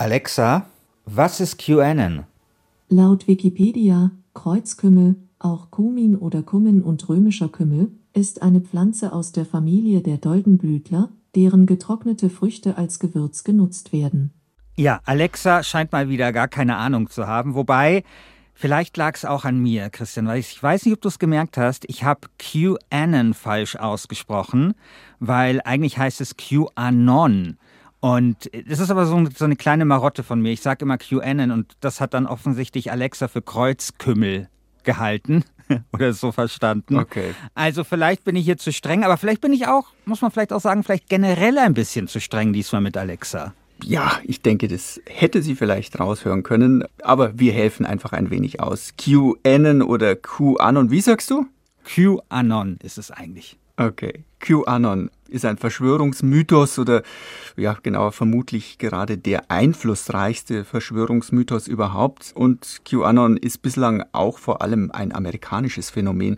Alexa, was ist QAnon? Laut Wikipedia, Kreuzkümmel, auch Kumin oder Kummin und römischer Kümmel, ist eine Pflanze aus der Familie der Doldenblütler, deren getrocknete Früchte als Gewürz genutzt werden. Ja, Alexa scheint mal wieder gar keine Ahnung zu haben, wobei vielleicht lag es auch an mir, Christian, weil ich weiß nicht, ob du es gemerkt hast, ich habe QAnon falsch ausgesprochen, weil eigentlich heißt es QAnon. Und das ist aber so, so eine kleine Marotte von mir. Ich sage immer QAnon und das hat dann offensichtlich Alexa für Kreuzkümmel gehalten oder so verstanden. Okay. Also vielleicht bin ich hier zu streng, aber vielleicht bin ich auch, muss man vielleicht auch sagen, vielleicht generell ein bisschen zu streng diesmal mit Alexa. Ja, ich denke, das hätte sie vielleicht raushören können, aber wir helfen einfach ein wenig aus. QAnon oder QAnon, wie sagst du? QAnon ist es eigentlich. Okay. QAnon ist ein Verschwörungsmythos oder ja, genauer vermutlich gerade der einflussreichste Verschwörungsmythos überhaupt. Und QAnon ist bislang auch vor allem ein amerikanisches Phänomen,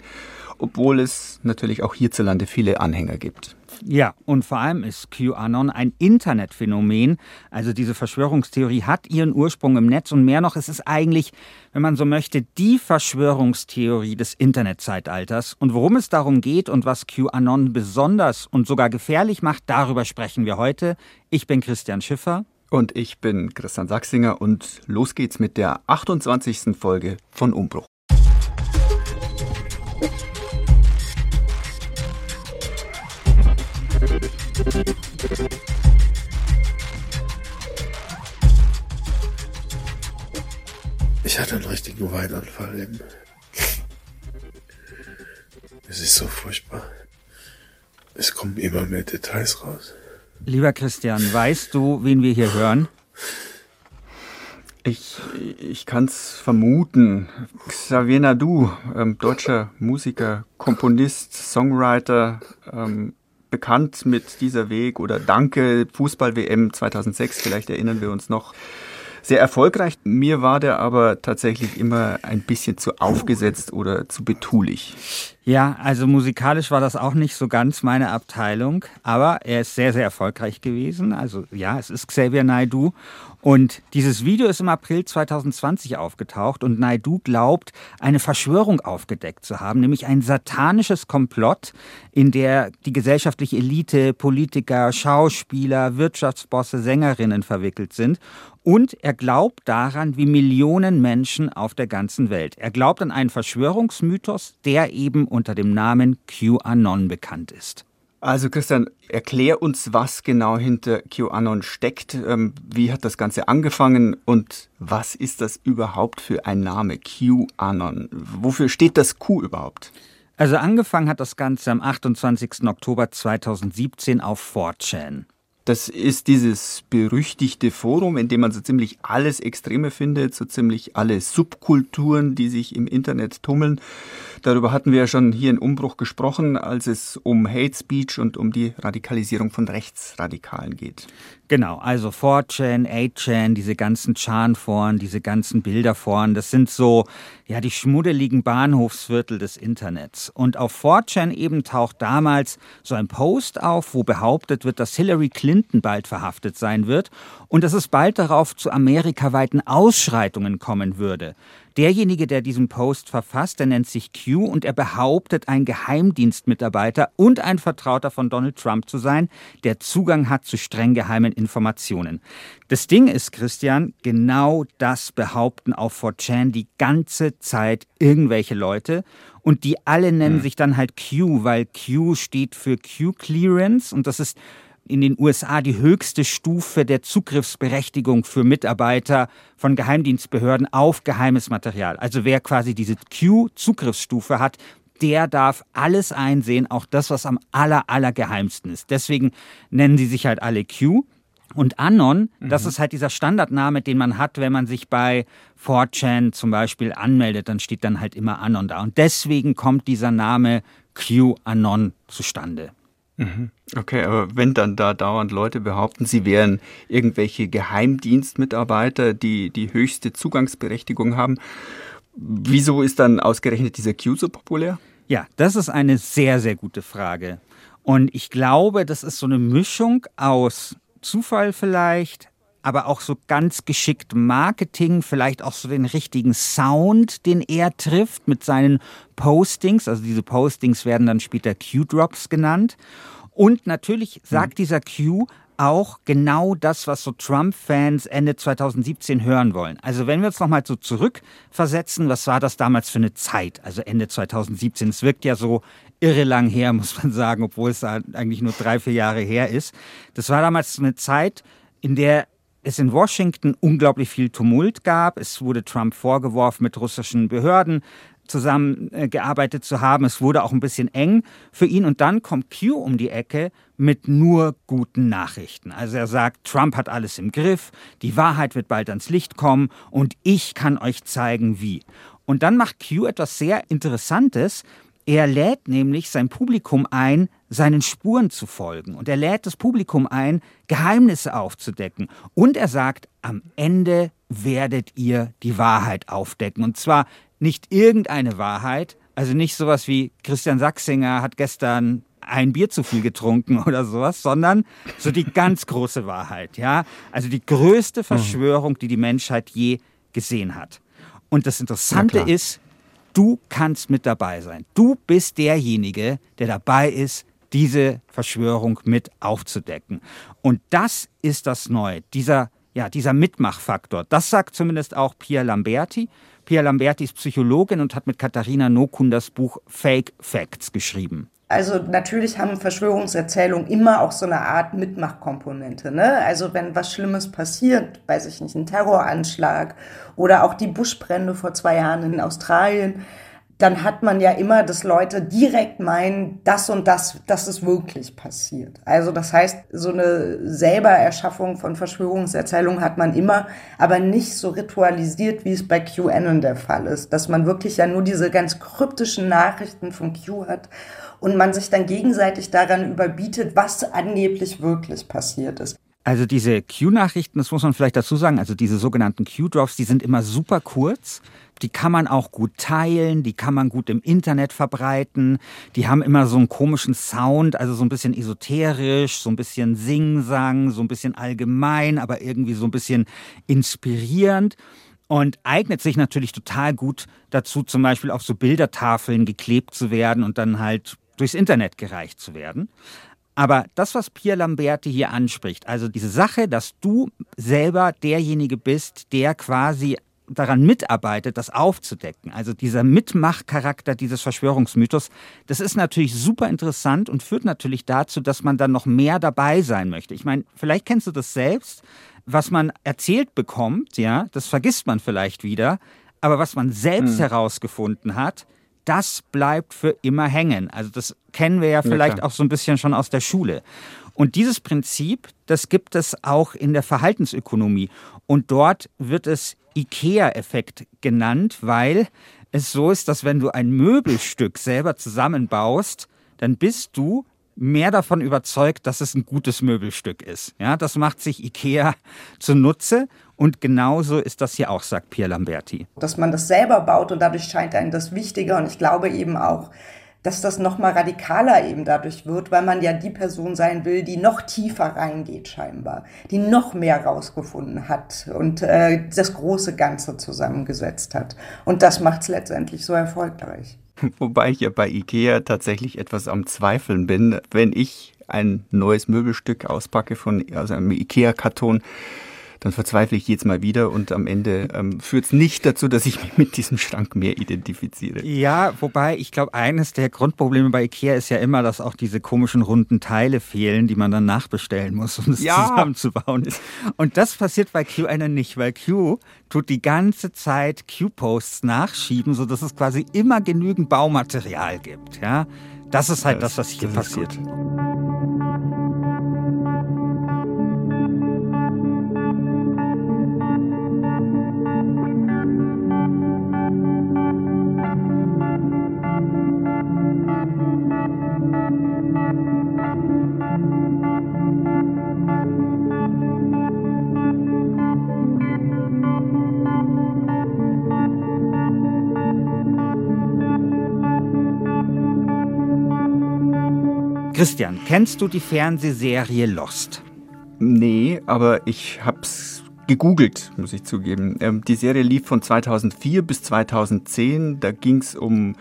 obwohl es natürlich auch hierzulande viele Anhänger gibt. Ja, und vor allem ist QAnon ein Internetphänomen. Also diese Verschwörungstheorie hat ihren Ursprung im Netz und mehr noch, es ist eigentlich, wenn man so möchte, die Verschwörungstheorie des Internetzeitalters. Und worum es darum geht und was QAnon besonders und sogar gefährlich macht, darüber sprechen wir heute. Ich bin Christian Schiffer. Und ich bin Christian Sachsinger und los geht's mit der 28. Folge von Umbruch. Ich hatte einen richtigen Weinanfall eben. Es ist so furchtbar. Es kommen immer mehr Details raus. Lieber Christian, weißt du, wen wir hier hören? Ich, ich kann es vermuten. Xavier Nadu, ähm, deutscher Musiker, Komponist, Songwriter, ähm, bekannt mit dieser Weg oder Danke Fußball-WM 2006, vielleicht erinnern wir uns noch. Sehr erfolgreich. Mir war der aber tatsächlich immer ein bisschen zu aufgesetzt oder zu betulich. Ja, also musikalisch war das auch nicht so ganz meine Abteilung, aber er ist sehr, sehr erfolgreich gewesen. Also ja, es ist Xavier Naidu und dieses Video ist im April 2020 aufgetaucht und Naidu glaubt, eine Verschwörung aufgedeckt zu haben, nämlich ein satanisches Komplott, in der die gesellschaftliche Elite, Politiker, Schauspieler, Wirtschaftsbosse, Sängerinnen verwickelt sind. Und er glaubt daran, wie Millionen Menschen auf der ganzen Welt. Er glaubt an einen Verschwörungsmythos, der eben unter dem Namen QAnon bekannt ist. Also Christian, erklär uns, was genau hinter QAnon steckt. Ähm, wie hat das Ganze angefangen und was ist das überhaupt für ein Name? QAnon. Wofür steht das Q überhaupt? Also angefangen hat das Ganze am 28. Oktober 2017 auf 4chan. Das ist dieses berüchtigte Forum, in dem man so ziemlich alles Extreme findet, so ziemlich alle Subkulturen, die sich im Internet tummeln. Darüber hatten wir ja schon hier in Umbruch gesprochen, als es um Hate Speech und um die Radikalisierung von Rechtsradikalen geht. Genau, also 4chan, 8chan, diese ganzen Chan-Foren, diese ganzen Bilderforen, das sind so, ja, die schmuddeligen Bahnhofsviertel des Internets. Und auf 4chan eben taucht damals so ein Post auf, wo behauptet wird, dass Hillary Clinton bald verhaftet sein wird und dass es bald darauf zu amerikaweiten Ausschreitungen kommen würde. Derjenige, der diesen Post verfasst, der nennt sich Q und er behauptet, ein Geheimdienstmitarbeiter und ein Vertrauter von Donald Trump zu sein, der Zugang hat zu streng geheimen Informationen. Das Ding ist, Christian, genau das behaupten auf 4chan die ganze Zeit irgendwelche Leute und die alle nennen hm. sich dann halt Q, weil Q steht für Q-Clearance und das ist in den USA die höchste Stufe der Zugriffsberechtigung für Mitarbeiter von Geheimdienstbehörden auf geheimes Material. Also wer quasi diese Q-Zugriffsstufe hat, der darf alles einsehen, auch das, was am aller, aller geheimsten ist. Deswegen nennen sie sich halt alle Q. Und Anon, mhm. das ist halt dieser Standardname, den man hat, wenn man sich bei 4chan zum Beispiel anmeldet, dann steht dann halt immer Anon da. Und deswegen kommt dieser Name QAnon zustande. Mhm. Okay, aber wenn dann da dauernd Leute behaupten, sie wären irgendwelche Geheimdienstmitarbeiter, die die höchste Zugangsberechtigung haben, wieso ist dann ausgerechnet dieser Q so populär? Ja, das ist eine sehr, sehr gute Frage. Und ich glaube, das ist so eine Mischung aus Zufall vielleicht, aber auch so ganz geschickt Marketing, vielleicht auch so den richtigen Sound, den er trifft mit seinen Postings. Also diese Postings werden dann später Q-Drops genannt. Und natürlich sagt mhm. dieser Q auch genau das, was so Trump-Fans Ende 2017 hören wollen. Also wenn wir uns nochmal so zurückversetzen, was war das damals für eine Zeit, also Ende 2017? Es wirkt ja so irre lang her, muss man sagen, obwohl es eigentlich nur drei, vier Jahre her ist. Das war damals eine Zeit, in der es in Washington unglaublich viel Tumult gab. Es wurde Trump vorgeworfen, mit russischen Behörden zusammengearbeitet zu haben. Es wurde auch ein bisschen eng für ihn. Und dann kommt Q um die Ecke mit nur guten Nachrichten. Also er sagt, Trump hat alles im Griff, die Wahrheit wird bald ans Licht kommen und ich kann euch zeigen, wie. Und dann macht Q etwas sehr Interessantes. Er lädt nämlich sein Publikum ein, seinen Spuren zu folgen. Und er lädt das Publikum ein, Geheimnisse aufzudecken. Und er sagt, am Ende werdet ihr die Wahrheit aufdecken. Und zwar nicht irgendeine Wahrheit, also nicht sowas wie Christian Sachsinger hat gestern ein Bier zu viel getrunken oder sowas, sondern so die ganz große Wahrheit, ja? Also die größte mhm. Verschwörung, die die Menschheit je gesehen hat. Und das Interessante ist, du kannst mit dabei sein. Du bist derjenige, der dabei ist, diese Verschwörung mit aufzudecken. Und das ist das Neue, dieser, ja, dieser Mitmachfaktor. Das sagt zumindest auch Pierre Lamberti. Pierre Lamberti ist Psychologin und hat mit Katharina Nokun das Buch Fake Facts geschrieben. Also natürlich haben Verschwörungserzählungen immer auch so eine Art Mitmachkomponente. Ne? Also wenn was Schlimmes passiert, weiß ich nicht, ein Terroranschlag oder auch die Buschbrände vor zwei Jahren in Australien, dann hat man ja immer, dass Leute direkt meinen, das und das, das ist wirklich passiert. Also das heißt, so eine Selbererschaffung von Verschwörungserzählungen hat man immer, aber nicht so ritualisiert, wie es bei QAnon der Fall ist, dass man wirklich ja nur diese ganz kryptischen Nachrichten von Q hat und man sich dann gegenseitig daran überbietet, was angeblich wirklich passiert ist. Also diese Q-Nachrichten, das muss man vielleicht dazu sagen, also diese sogenannten Q-Drops, die sind immer super kurz. Die kann man auch gut teilen, die kann man gut im Internet verbreiten. Die haben immer so einen komischen Sound, also so ein bisschen esoterisch, so ein bisschen Sing-Sang, so ein bisschen allgemein, aber irgendwie so ein bisschen inspirierend und eignet sich natürlich total gut dazu, zum Beispiel auf so Bildertafeln geklebt zu werden und dann halt durchs Internet gereicht zu werden. Aber das, was Pierre Lamberti hier anspricht, also diese Sache, dass du selber derjenige bist, der quasi daran mitarbeitet, das aufzudecken. Also dieser Mitmachcharakter dieses Verschwörungsmythos, das ist natürlich super interessant und führt natürlich dazu, dass man dann noch mehr dabei sein möchte. Ich meine, vielleicht kennst du das selbst, was man erzählt bekommt, ja, das vergisst man vielleicht wieder, aber was man selbst hm. herausgefunden hat, das bleibt für immer hängen. Also das kennen wir ja vielleicht ja, auch so ein bisschen schon aus der Schule. Und dieses Prinzip, das gibt es auch in der Verhaltensökonomie. Und dort wird es IKEA-Effekt genannt, weil es so ist, dass wenn du ein Möbelstück selber zusammenbaust, dann bist du mehr davon überzeugt, dass es ein gutes Möbelstück ist. Ja, das macht sich IKEA zunutze und genauso ist das hier auch, sagt Pierre Lamberti. Dass man das selber baut und dadurch scheint einem das wichtiger und ich glaube eben auch, dass das noch mal radikaler eben dadurch wird, weil man ja die Person sein will, die noch tiefer reingeht scheinbar, die noch mehr rausgefunden hat und äh, das große Ganze zusammengesetzt hat. Und das macht es letztendlich so erfolgreich. Wobei ich ja bei Ikea tatsächlich etwas am Zweifeln bin, wenn ich ein neues Möbelstück auspacke von also einem Ikea-Karton dann verzweifle ich jetzt mal wieder und am Ende ähm, führt es nicht dazu, dass ich mich mit diesem Schrank mehr identifiziere. Ja, wobei ich glaube, eines der Grundprobleme bei Ikea ist ja immer, dass auch diese komischen runden Teile fehlen, die man dann nachbestellen muss, um es ja. zusammenzubauen. Und das passiert bei QAnon nicht, weil Q tut die ganze Zeit Q-Posts nachschieben, sodass es quasi immer genügend Baumaterial gibt. Ja, das ist halt das, das was hier passiert. Christian, kennst du die Fernsehserie Lost? Nee, aber ich hab's gegoogelt, muss ich zugeben. Ähm, die Serie lief von 2004 bis 2010. Da ging's um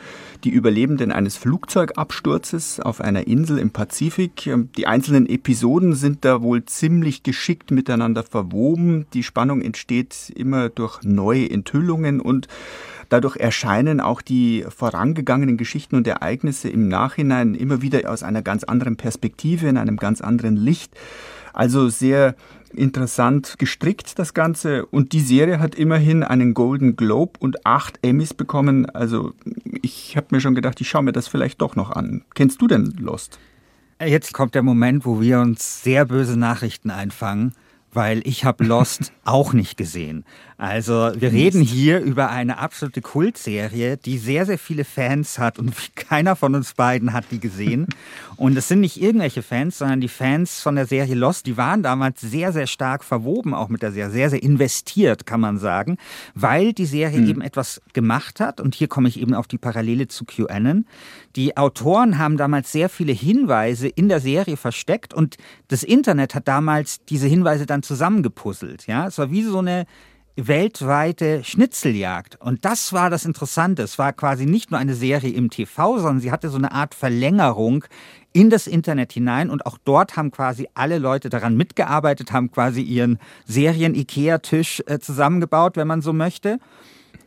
die Überlebenden eines Flugzeugabsturzes auf einer Insel im Pazifik. Ähm, die einzelnen Episoden sind da wohl ziemlich geschickt miteinander verwoben. Die Spannung entsteht immer durch neue Enthüllungen und Dadurch erscheinen auch die vorangegangenen Geschichten und Ereignisse im Nachhinein immer wieder aus einer ganz anderen Perspektive, in einem ganz anderen Licht. Also sehr interessant gestrickt das Ganze und die Serie hat immerhin einen Golden Globe und acht Emmys bekommen. Also ich habe mir schon gedacht, ich schaue mir das vielleicht doch noch an. Kennst du denn Lost? Jetzt kommt der Moment, wo wir uns sehr böse Nachrichten einfangen weil ich habe Lost auch nicht gesehen. Also wir reden hier über eine absolute Kultserie, die sehr, sehr viele Fans hat und keiner von uns beiden hat die gesehen. Und es sind nicht irgendwelche Fans, sondern die Fans von der Serie Lost, die waren damals sehr, sehr stark verwoben, auch mit der Serie, sehr, sehr investiert, kann man sagen, weil die Serie hm. eben etwas gemacht hat. Und hier komme ich eben auf die Parallele zu QAnon. Die Autoren haben damals sehr viele Hinweise in der Serie versteckt und das Internet hat damals diese Hinweise dann zusammengepuzzelt. Ja, es war wie so eine weltweite Schnitzeljagd. Und das war das Interessante. Es war quasi nicht nur eine Serie im TV, sondern sie hatte so eine Art Verlängerung in das Internet hinein. Und auch dort haben quasi alle Leute daran mitgearbeitet, haben quasi ihren Serien-Ikea-Tisch äh, zusammengebaut, wenn man so möchte.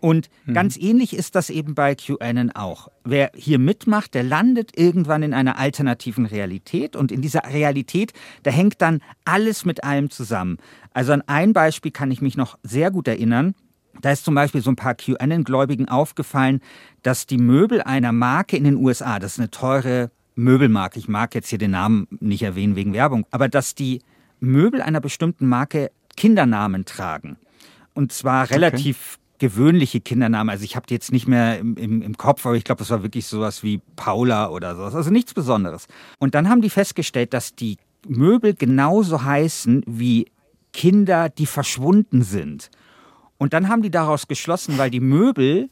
Und mhm. ganz ähnlich ist das eben bei QAnon auch. Wer hier mitmacht, der landet irgendwann in einer alternativen Realität und in dieser Realität, da hängt dann alles mit allem zusammen. Also an ein Beispiel kann ich mich noch sehr gut erinnern. Da ist zum Beispiel so ein paar QAnon-Gläubigen aufgefallen, dass die Möbel einer Marke in den USA, das ist eine teure Möbelmarke, ich mag jetzt hier den Namen nicht erwähnen wegen Werbung, aber dass die Möbel einer bestimmten Marke Kindernamen tragen. Und zwar relativ gewöhnliche Kindernamen. Also ich habe die jetzt nicht mehr im, im, im Kopf, aber ich glaube, es war wirklich sowas wie Paula oder sowas. Also nichts Besonderes. Und dann haben die festgestellt, dass die Möbel genauso heißen wie Kinder, die verschwunden sind. Und dann haben die daraus geschlossen, weil die Möbel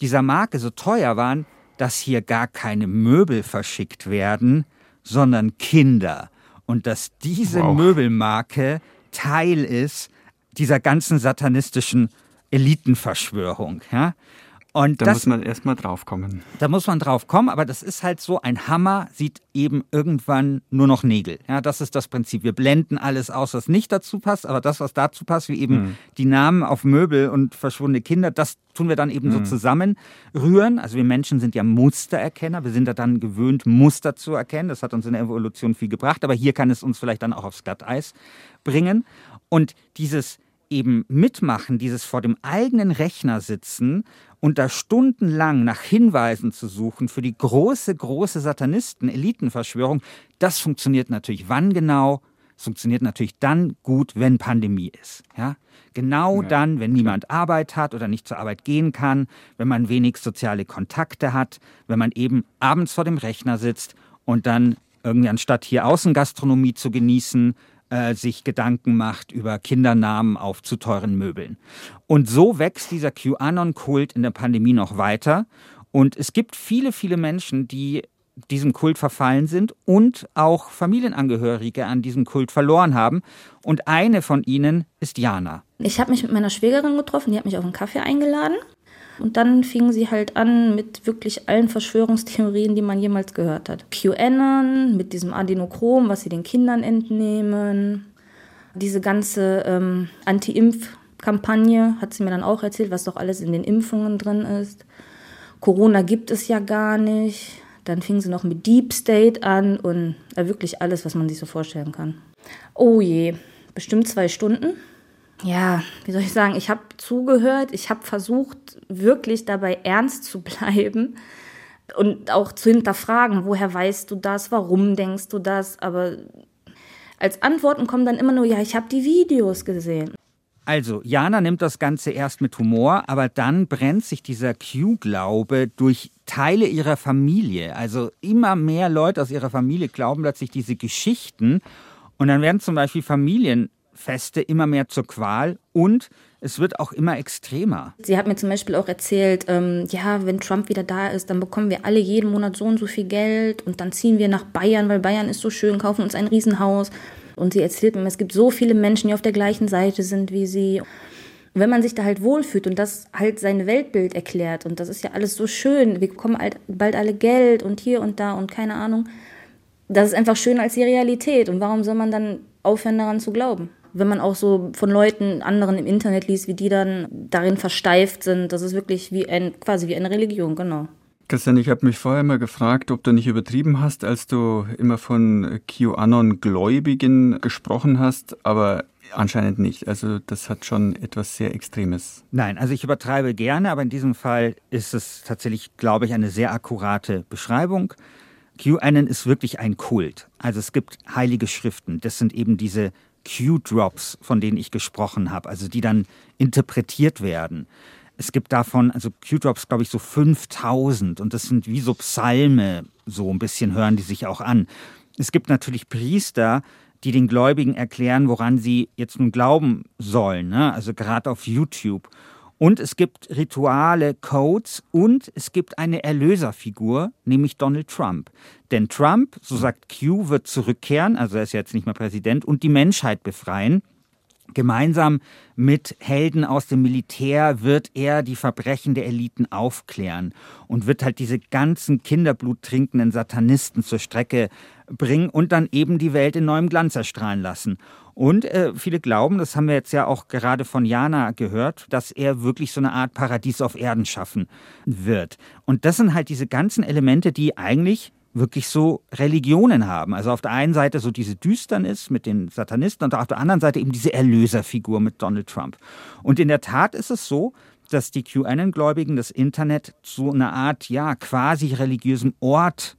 dieser Marke so teuer waren, dass hier gar keine Möbel verschickt werden, sondern Kinder. Und dass diese wow. Möbelmarke Teil ist dieser ganzen satanistischen Elitenverschwörung. Ja? Und da das, muss man erstmal drauf kommen. Da muss man drauf kommen, aber das ist halt so, ein Hammer sieht eben irgendwann nur noch Nägel. Ja, das ist das Prinzip. Wir blenden alles aus, was nicht dazu passt, aber das, was dazu passt, wie eben hm. die Namen auf Möbel und verschwundene Kinder, das tun wir dann eben hm. so zusammenrühren. Also wir Menschen sind ja Mustererkenner. Wir sind da dann gewöhnt, Muster zu erkennen. Das hat uns in der Evolution viel gebracht, aber hier kann es uns vielleicht dann auch aufs Glatteis bringen. Und dieses eben mitmachen, dieses vor dem eigenen Rechner sitzen und da stundenlang nach Hinweisen zu suchen für die große, große Satanisten-Elitenverschwörung, das funktioniert natürlich wann genau? Es funktioniert natürlich dann gut, wenn Pandemie ist. Ja? Genau ja, dann, wenn niemand Arbeit hat oder nicht zur Arbeit gehen kann, wenn man wenig soziale Kontakte hat, wenn man eben abends vor dem Rechner sitzt und dann irgendwie anstatt hier Außengastronomie zu genießen, äh, sich Gedanken macht über Kindernamen auf zu teuren Möbeln. Und so wächst dieser QAnon-Kult in der Pandemie noch weiter. Und es gibt viele, viele Menschen, die diesem Kult verfallen sind und auch Familienangehörige an diesem Kult verloren haben. Und eine von ihnen ist Jana. Ich habe mich mit meiner Schwägerin getroffen, die hat mich auf einen Kaffee eingeladen. Und dann fingen sie halt an mit wirklich allen Verschwörungstheorien, die man jemals gehört hat. QAnon mit diesem Adenochrom, was sie den Kindern entnehmen. Diese ganze ähm, Anti-Impf-Kampagne hat sie mir dann auch erzählt, was doch alles in den Impfungen drin ist. Corona gibt es ja gar nicht. Dann fing sie noch mit Deep State an und äh, wirklich alles, was man sich so vorstellen kann. Oh je, bestimmt zwei Stunden ja, wie soll ich sagen, ich habe zugehört, ich habe versucht, wirklich dabei ernst zu bleiben und auch zu hinterfragen, woher weißt du das, warum denkst du das, aber als Antworten kommen dann immer nur, ja, ich habe die Videos gesehen. Also, Jana nimmt das Ganze erst mit Humor, aber dann brennt sich dieser Q-Glaube durch Teile ihrer Familie. Also immer mehr Leute aus ihrer Familie glauben plötzlich diese Geschichten. Und dann werden zum Beispiel Familien Feste immer mehr zur Qual und es wird auch immer extremer. Sie hat mir zum Beispiel auch erzählt, ähm, ja, wenn Trump wieder da ist, dann bekommen wir alle jeden Monat so und so viel Geld und dann ziehen wir nach Bayern, weil Bayern ist so schön, kaufen uns ein Riesenhaus. Und sie erzählt mir, es gibt so viele Menschen, die auf der gleichen Seite sind wie sie. wenn man sich da halt wohlfühlt und das halt sein Weltbild erklärt und das ist ja alles so schön, wir bekommen halt bald alle Geld und hier und da und keine Ahnung, das ist einfach schöner als die Realität. Und warum soll man dann aufhören, daran zu glauben? Wenn man auch so von Leuten, anderen im Internet liest, wie die dann darin versteift sind, das ist wirklich wie ein, quasi wie eine Religion, genau. Christian, ich habe mich vorher mal gefragt, ob du nicht übertrieben hast, als du immer von QAnon-Gläubigen gesprochen hast, aber anscheinend nicht. Also das hat schon etwas sehr Extremes. Nein, also ich übertreibe gerne, aber in diesem Fall ist es tatsächlich, glaube ich, eine sehr akkurate Beschreibung. QAnon ist wirklich ein Kult. Also es gibt heilige Schriften. Das sind eben diese Q-Drops, von denen ich gesprochen habe, also die dann interpretiert werden. Es gibt davon, also Q-Drops, glaube ich, so 5000 und das sind wie so Psalme, so ein bisschen hören die sich auch an. Es gibt natürlich Priester, die den Gläubigen erklären, woran sie jetzt nun glauben sollen, ne? also gerade auf YouTube. Und es gibt Rituale, Codes und es gibt eine Erlöserfigur, nämlich Donald Trump. Denn Trump, so sagt Q, wird zurückkehren, also er ist jetzt nicht mehr Präsident, und die Menschheit befreien. Gemeinsam mit Helden aus dem Militär wird er die Verbrechen der Eliten aufklären und wird halt diese ganzen Kinderblut trinkenden Satanisten zur Strecke bringen und dann eben die Welt in neuem Glanz erstrahlen lassen. Und äh, viele glauben, das haben wir jetzt ja auch gerade von Jana gehört, dass er wirklich so eine Art Paradies auf Erden schaffen wird. Und das sind halt diese ganzen Elemente, die eigentlich wirklich so Religionen haben. Also auf der einen Seite so diese Düsternis mit den Satanisten und auf der anderen Seite eben diese Erlöserfigur mit Donald Trump. Und in der Tat ist es so, dass die QAnon-Gläubigen das Internet zu einer Art, ja, quasi religiösen Ort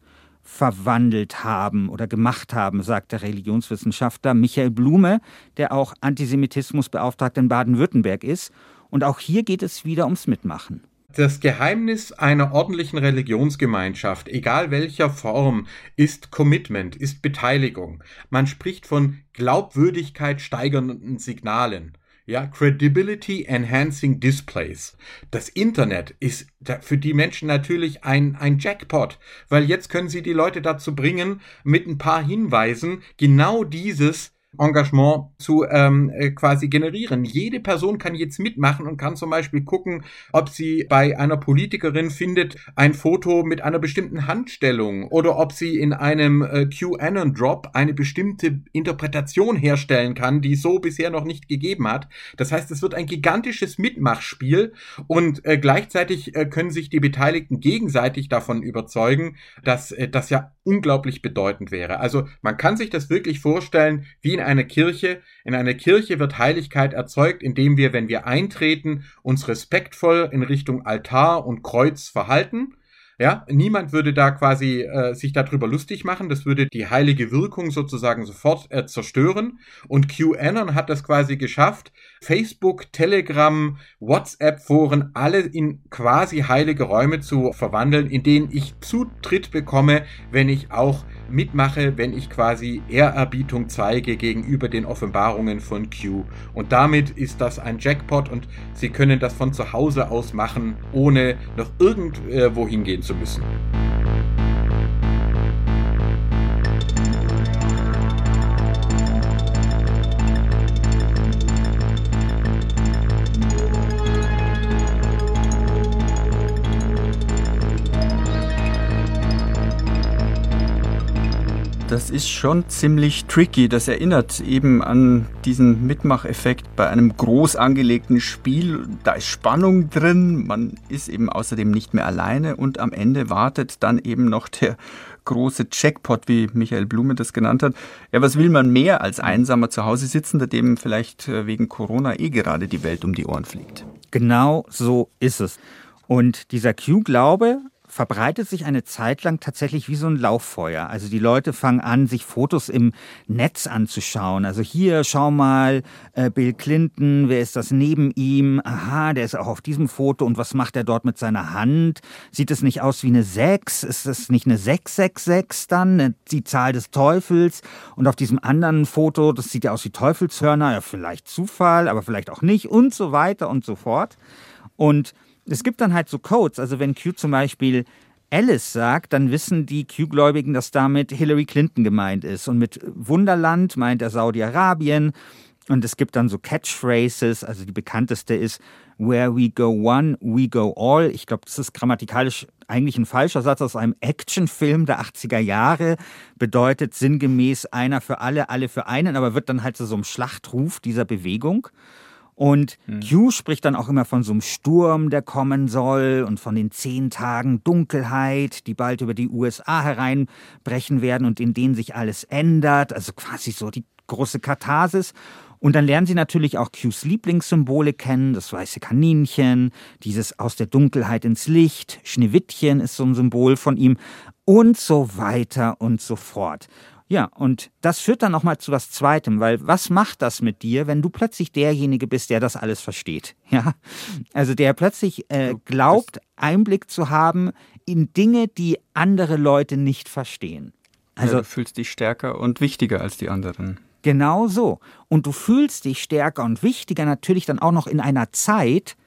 verwandelt haben oder gemacht haben, sagt der Religionswissenschaftler Michael Blume, der auch Antisemitismusbeauftragter in Baden-Württemberg ist. Und auch hier geht es wieder ums Mitmachen. Das Geheimnis einer ordentlichen Religionsgemeinschaft, egal welcher Form, ist Commitment, ist Beteiligung. Man spricht von Glaubwürdigkeit steigernden Signalen. Ja, Credibility Enhancing Displays. Das Internet ist für die Menschen natürlich ein, ein Jackpot, weil jetzt können sie die Leute dazu bringen, mit ein paar Hinweisen genau dieses Engagement zu ähm, äh, quasi generieren. Jede Person kann jetzt mitmachen und kann zum Beispiel gucken, ob sie bei einer Politikerin findet ein Foto mit einer bestimmten Handstellung oder ob sie in einem äh, QAnon-Drop eine bestimmte Interpretation herstellen kann, die so bisher noch nicht gegeben hat. Das heißt, es wird ein gigantisches Mitmachspiel und äh, gleichzeitig äh, können sich die Beteiligten gegenseitig davon überzeugen, dass äh, das ja unglaublich bedeutend wäre. Also man kann sich das wirklich vorstellen wie in einer Kirche. In einer Kirche wird Heiligkeit erzeugt, indem wir, wenn wir eintreten, uns respektvoll in Richtung Altar und Kreuz verhalten. Ja, niemand würde da quasi äh, sich darüber lustig machen. Das würde die heilige Wirkung sozusagen sofort äh, zerstören. Und QAnon hat das quasi geschafft, Facebook, Telegram, WhatsApp-Foren alle in quasi heilige Räume zu verwandeln, in denen ich Zutritt bekomme, wenn ich auch mitmache, wenn ich quasi Ehrerbietung zeige gegenüber den Offenbarungen von Q. Und damit ist das ein Jackpot und Sie können das von zu Hause aus machen, ohne noch irgendwo hingehen zu müssen. Das ist schon ziemlich tricky. Das erinnert eben an diesen Mitmacheffekt bei einem groß angelegten Spiel. Da ist Spannung drin, man ist eben außerdem nicht mehr alleine und am Ende wartet dann eben noch der große Jackpot, wie Michael Blume das genannt hat. Ja, was will man mehr als einsamer zu Hause sitzen, dem vielleicht äh, wegen Corona eh gerade die Welt um die Ohren fliegt? Genau so ist es. Und dieser Q-Glaube verbreitet sich eine Zeit lang tatsächlich wie so ein Lauffeuer. Also die Leute fangen an, sich Fotos im Netz anzuschauen. Also hier, schau mal, äh, Bill Clinton, wer ist das neben ihm? Aha, der ist auch auf diesem Foto und was macht er dort mit seiner Hand? Sieht es nicht aus wie eine 6? Ist das nicht eine 666 dann? Die Zahl des Teufels? Und auf diesem anderen Foto, das sieht ja aus wie Teufelshörner, ja vielleicht Zufall, aber vielleicht auch nicht und so weiter und so fort. Und es gibt dann halt so Codes, also wenn Q zum Beispiel Alice sagt, dann wissen die Q-Gläubigen, dass damit Hillary Clinton gemeint ist. Und mit Wunderland meint er Saudi-Arabien. Und es gibt dann so Catchphrases, also die bekannteste ist Where we go one, we go all. Ich glaube, das ist grammatikalisch eigentlich ein falscher Satz aus einem Actionfilm der 80er Jahre, bedeutet sinngemäß einer für alle, alle für einen, aber wird dann halt zu so einem Schlachtruf dieser Bewegung. Und hm. Q spricht dann auch immer von so einem Sturm, der kommen soll und von den zehn Tagen Dunkelheit, die bald über die USA hereinbrechen werden und in denen sich alles ändert. Also quasi so die große Katharsis. Und dann lernen sie natürlich auch Qs Lieblingssymbole kennen, das weiße Kaninchen, dieses aus der Dunkelheit ins Licht, Schneewittchen ist so ein Symbol von ihm und so weiter und so fort. Ja, und das führt dann nochmal zu was Zweitem, weil was macht das mit dir, wenn du plötzlich derjenige bist, der das alles versteht? Ja, also der plötzlich äh, glaubt, Einblick zu haben in Dinge, die andere Leute nicht verstehen. Also ja, du fühlst dich stärker und wichtiger als die anderen. Genau so. Und du fühlst dich stärker und wichtiger natürlich dann auch noch in einer Zeit,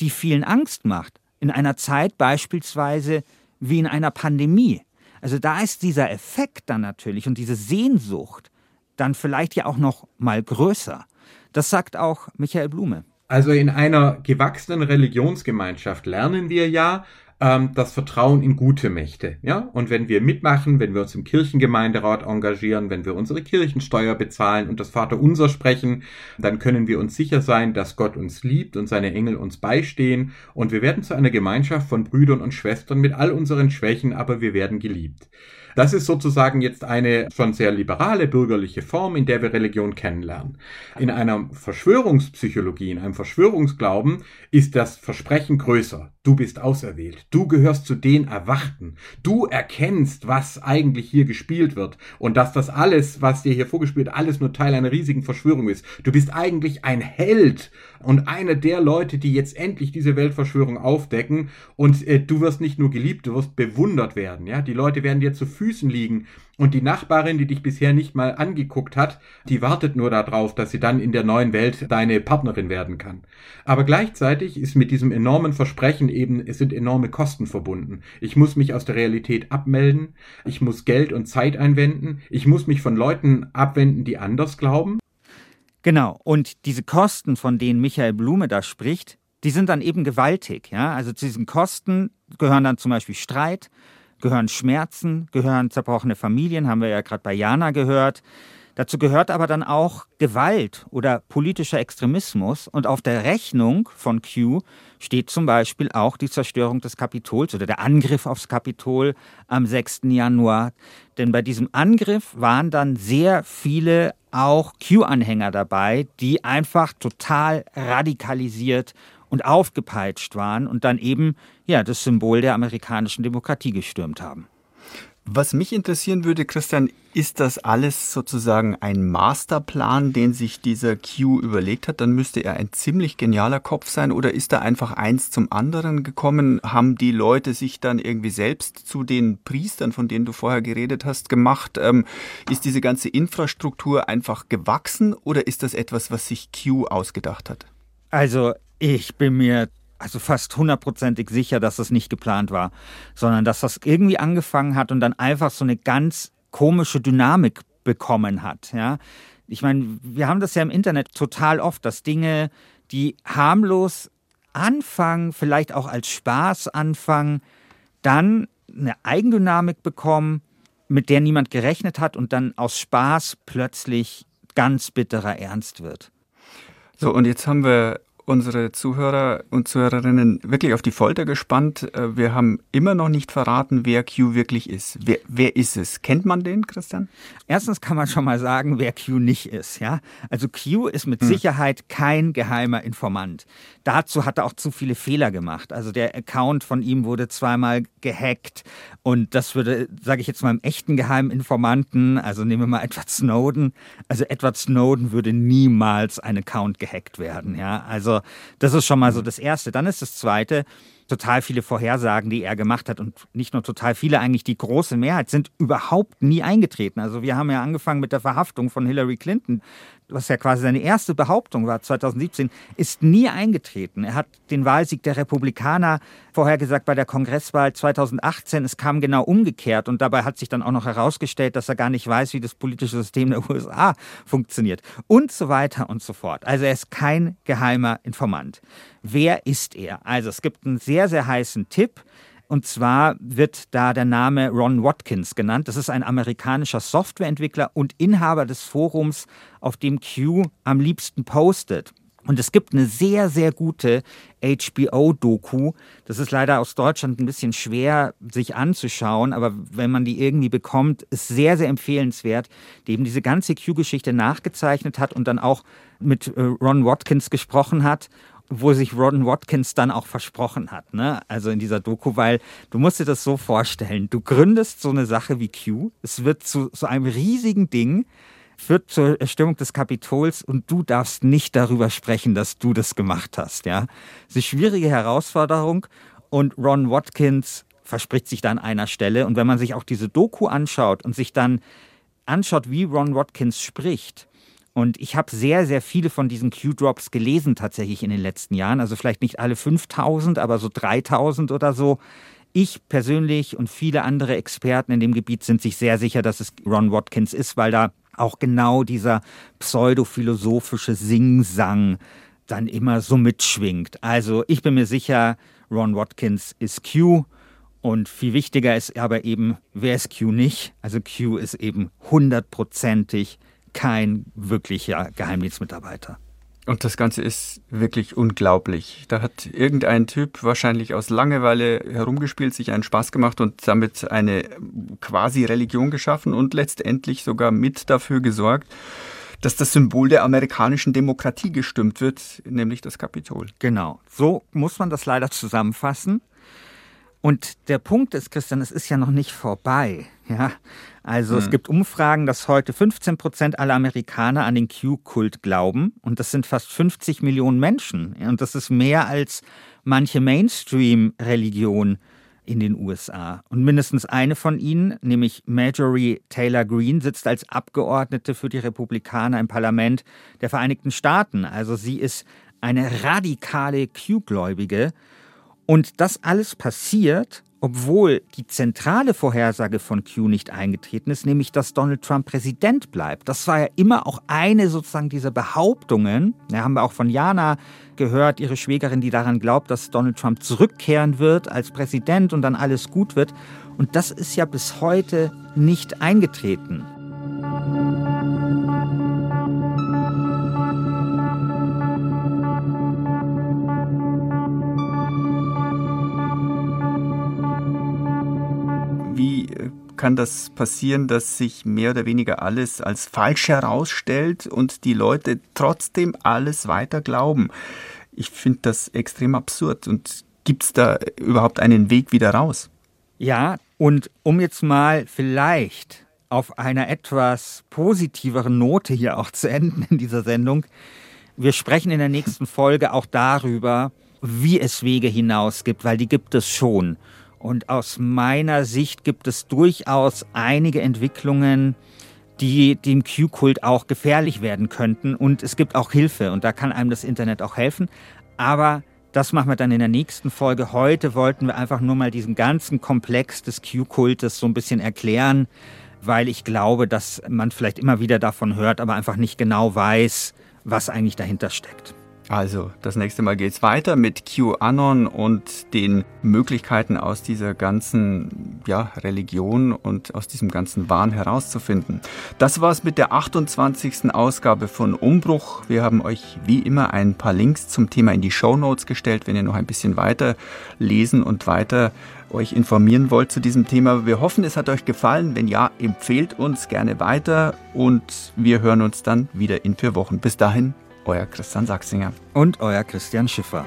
die vielen Angst macht. In einer Zeit beispielsweise wie in einer Pandemie. Also da ist dieser Effekt dann natürlich und diese Sehnsucht dann vielleicht ja auch noch mal größer. Das sagt auch Michael Blume. Also in einer gewachsenen Religionsgemeinschaft lernen wir ja, ähm, das Vertrauen in gute Mächte. Ja? Und wenn wir mitmachen, wenn wir uns im Kirchengemeinderat engagieren, wenn wir unsere Kirchensteuer bezahlen und das Vaterunser sprechen, dann können wir uns sicher sein, dass Gott uns liebt und seine Engel uns beistehen und wir werden zu einer Gemeinschaft von Brüdern und Schwestern mit all unseren Schwächen, aber wir werden geliebt. Das ist sozusagen jetzt eine schon sehr liberale bürgerliche Form, in der wir Religion kennenlernen. In einer Verschwörungspsychologie, in einem Verschwörungsglauben ist das Versprechen größer. Du bist auserwählt. Du gehörst zu den Erwachten. Du erkennst, was eigentlich hier gespielt wird und dass das alles, was dir hier vorgespielt, alles nur Teil einer riesigen Verschwörung ist. Du bist eigentlich ein Held und einer der Leute, die jetzt endlich diese Weltverschwörung aufdecken und äh, du wirst nicht nur geliebt, du wirst bewundert werden, ja? Die Leute werden dir zu Füßen liegen und die Nachbarin, die dich bisher nicht mal angeguckt hat, die wartet nur darauf, dass sie dann in der neuen Welt deine Partnerin werden kann. Aber gleichzeitig ist mit diesem enormen Versprechen eben, es sind enorme Kosten verbunden. Ich muss mich aus der Realität abmelden, ich muss Geld und Zeit einwenden, ich muss mich von Leuten abwenden, die anders glauben. Genau, und diese Kosten, von denen Michael Blume da spricht, die sind dann eben gewaltig. Ja? Also zu diesen Kosten gehören dann zum Beispiel Streit, gehören Schmerzen, gehören zerbrochene Familien, haben wir ja gerade bei Jana gehört. Dazu gehört aber dann auch Gewalt oder politischer Extremismus. Und auf der Rechnung von Q steht zum Beispiel auch die Zerstörung des Kapitols oder der Angriff aufs Kapitol am 6. Januar. Denn bei diesem Angriff waren dann sehr viele auch Q-Anhänger dabei, die einfach total radikalisiert und aufgepeitscht waren und dann eben ja das Symbol der amerikanischen Demokratie gestürmt haben. Was mich interessieren würde, Christian, ist das alles sozusagen ein Masterplan, den sich dieser Q überlegt hat? Dann müsste er ein ziemlich genialer Kopf sein oder ist da einfach eins zum anderen gekommen? Haben die Leute sich dann irgendwie selbst zu den Priestern, von denen du vorher geredet hast, gemacht? Ähm, ist diese ganze Infrastruktur einfach gewachsen oder ist das etwas, was sich Q ausgedacht hat? Also ich bin mir also fast hundertprozentig sicher, dass das nicht geplant war, sondern dass das irgendwie angefangen hat und dann einfach so eine ganz komische Dynamik bekommen hat. Ja, ich meine, wir haben das ja im Internet total oft, dass Dinge, die harmlos anfangen, vielleicht auch als Spaß anfangen, dann eine Eigendynamik bekommen, mit der niemand gerechnet hat und dann aus Spaß plötzlich ganz bitterer Ernst wird. So, und jetzt haben wir unsere Zuhörer und Zuhörerinnen wirklich auf die Folter gespannt. Äh, wir haben immer noch nicht verraten, wer Q wirklich ist. Wer, wer ist es? Kennt man den, Christian? Erstens kann man schon mal sagen, wer Q nicht ist. Ja? Also Q ist mit hm. Sicherheit kein geheimer Informant. Dazu hat er auch zu viele Fehler gemacht. Also der Account von ihm wurde zweimal gehackt und das würde, sage ich jetzt mal, im echten geheimen Informanten, also nehmen wir mal Edward Snowden, also Edward Snowden würde niemals ein Account gehackt werden. Ja? Also das ist schon mal so mhm. das Erste. Dann ist das Zweite, total viele Vorhersagen, die er gemacht hat und nicht nur total viele, eigentlich die große Mehrheit sind überhaupt nie eingetreten. Also wir haben ja angefangen mit der Verhaftung von Hillary Clinton, was ja quasi seine erste Behauptung war 2017, ist nie eingetreten. Er hat den Wahlsieg der Republikaner vorhergesagt bei der Kongresswahl 2018. Es kam genau umgekehrt und dabei hat sich dann auch noch herausgestellt, dass er gar nicht weiß, wie das politische System der USA funktioniert und so weiter und so fort. Also er ist kein geheimer Informant. Wer ist er? Also es gibt einen sehr, sehr heißen Tipp. Und zwar wird da der Name Ron Watkins genannt. Das ist ein amerikanischer Softwareentwickler und Inhaber des Forums, auf dem Q am liebsten postet. Und es gibt eine sehr, sehr gute HBO-Doku. Das ist leider aus Deutschland ein bisschen schwer sich anzuschauen, aber wenn man die irgendwie bekommt, ist sehr, sehr empfehlenswert, die eben diese ganze Q-Geschichte nachgezeichnet hat und dann auch mit äh, Ron Watkins gesprochen hat wo sich Ron Watkins dann auch versprochen hat, ne? Also in dieser Doku, weil du musst dir das so vorstellen, du gründest so eine Sache wie Q, es wird zu so einem riesigen Ding, führt zur Erstimmung des Kapitols und du darfst nicht darüber sprechen, dass du das gemacht hast, ja? Das ist eine schwierige Herausforderung und Ron Watkins verspricht sich da an einer Stelle und wenn man sich auch diese Doku anschaut und sich dann anschaut, wie Ron Watkins spricht, und ich habe sehr, sehr viele von diesen Q-Drops gelesen tatsächlich in den letzten Jahren. Also vielleicht nicht alle 5000, aber so 3000 oder so. Ich persönlich und viele andere Experten in dem Gebiet sind sich sehr sicher, dass es Ron Watkins ist, weil da auch genau dieser pseudophilosophische Singsang dann immer so mitschwingt. Also ich bin mir sicher, Ron Watkins ist Q. Und viel wichtiger ist aber eben, wer ist Q nicht? Also Q ist eben hundertprozentig kein wirklicher Geheimdienstmitarbeiter. Und das Ganze ist wirklich unglaublich. Da hat irgendein Typ wahrscheinlich aus Langeweile herumgespielt, sich einen Spaß gemacht und damit eine quasi Religion geschaffen und letztendlich sogar mit dafür gesorgt, dass das Symbol der amerikanischen Demokratie gestimmt wird, nämlich das Kapitol. Genau, so muss man das leider zusammenfassen. Und der Punkt ist, Christian, es ist ja noch nicht vorbei. Ja, also hm. es gibt Umfragen, dass heute 15 Prozent aller Amerikaner an den Q-Kult glauben. Und das sind fast 50 Millionen Menschen. Und das ist mehr als manche Mainstream-Religion in den USA. Und mindestens eine von ihnen, nämlich Marjorie Taylor Greene, sitzt als Abgeordnete für die Republikaner im Parlament der Vereinigten Staaten. Also sie ist eine radikale Q-Gläubige. Und das alles passiert, obwohl die zentrale Vorhersage von Q nicht eingetreten ist, nämlich dass Donald Trump Präsident bleibt. Das war ja immer auch eine sozusagen dieser Behauptungen. Da haben wir auch von Jana gehört, ihre Schwägerin, die daran glaubt, dass Donald Trump zurückkehren wird als Präsident und dann alles gut wird. Und das ist ja bis heute nicht eingetreten. Kann das passieren, dass sich mehr oder weniger alles als falsch herausstellt und die Leute trotzdem alles weiter glauben. Ich finde das extrem absurd. Und gibt es da überhaupt einen Weg wieder raus? Ja, und um jetzt mal vielleicht auf einer etwas positiveren Note hier auch zu enden in dieser Sendung. Wir sprechen in der nächsten Folge auch darüber, wie es Wege hinaus gibt, weil die gibt es schon. Und aus meiner Sicht gibt es durchaus einige Entwicklungen, die dem Q-Kult auch gefährlich werden könnten. Und es gibt auch Hilfe und da kann einem das Internet auch helfen. Aber das machen wir dann in der nächsten Folge. Heute wollten wir einfach nur mal diesen ganzen Komplex des Q-Kultes so ein bisschen erklären, weil ich glaube, dass man vielleicht immer wieder davon hört, aber einfach nicht genau weiß, was eigentlich dahinter steckt. Also, das nächste Mal geht's weiter mit QAnon und den Möglichkeiten aus dieser ganzen ja, Religion und aus diesem ganzen Wahn herauszufinden. Das war's mit der 28. Ausgabe von Umbruch. Wir haben euch wie immer ein paar Links zum Thema in die Show Notes gestellt, wenn ihr noch ein bisschen weiter lesen und weiter euch informieren wollt zu diesem Thema. Wir hoffen, es hat euch gefallen. Wenn ja, empfehlt uns gerne weiter und wir hören uns dann wieder in vier Wochen. Bis dahin, euer Christian Sachsinger. Und euer Christian Schiffer.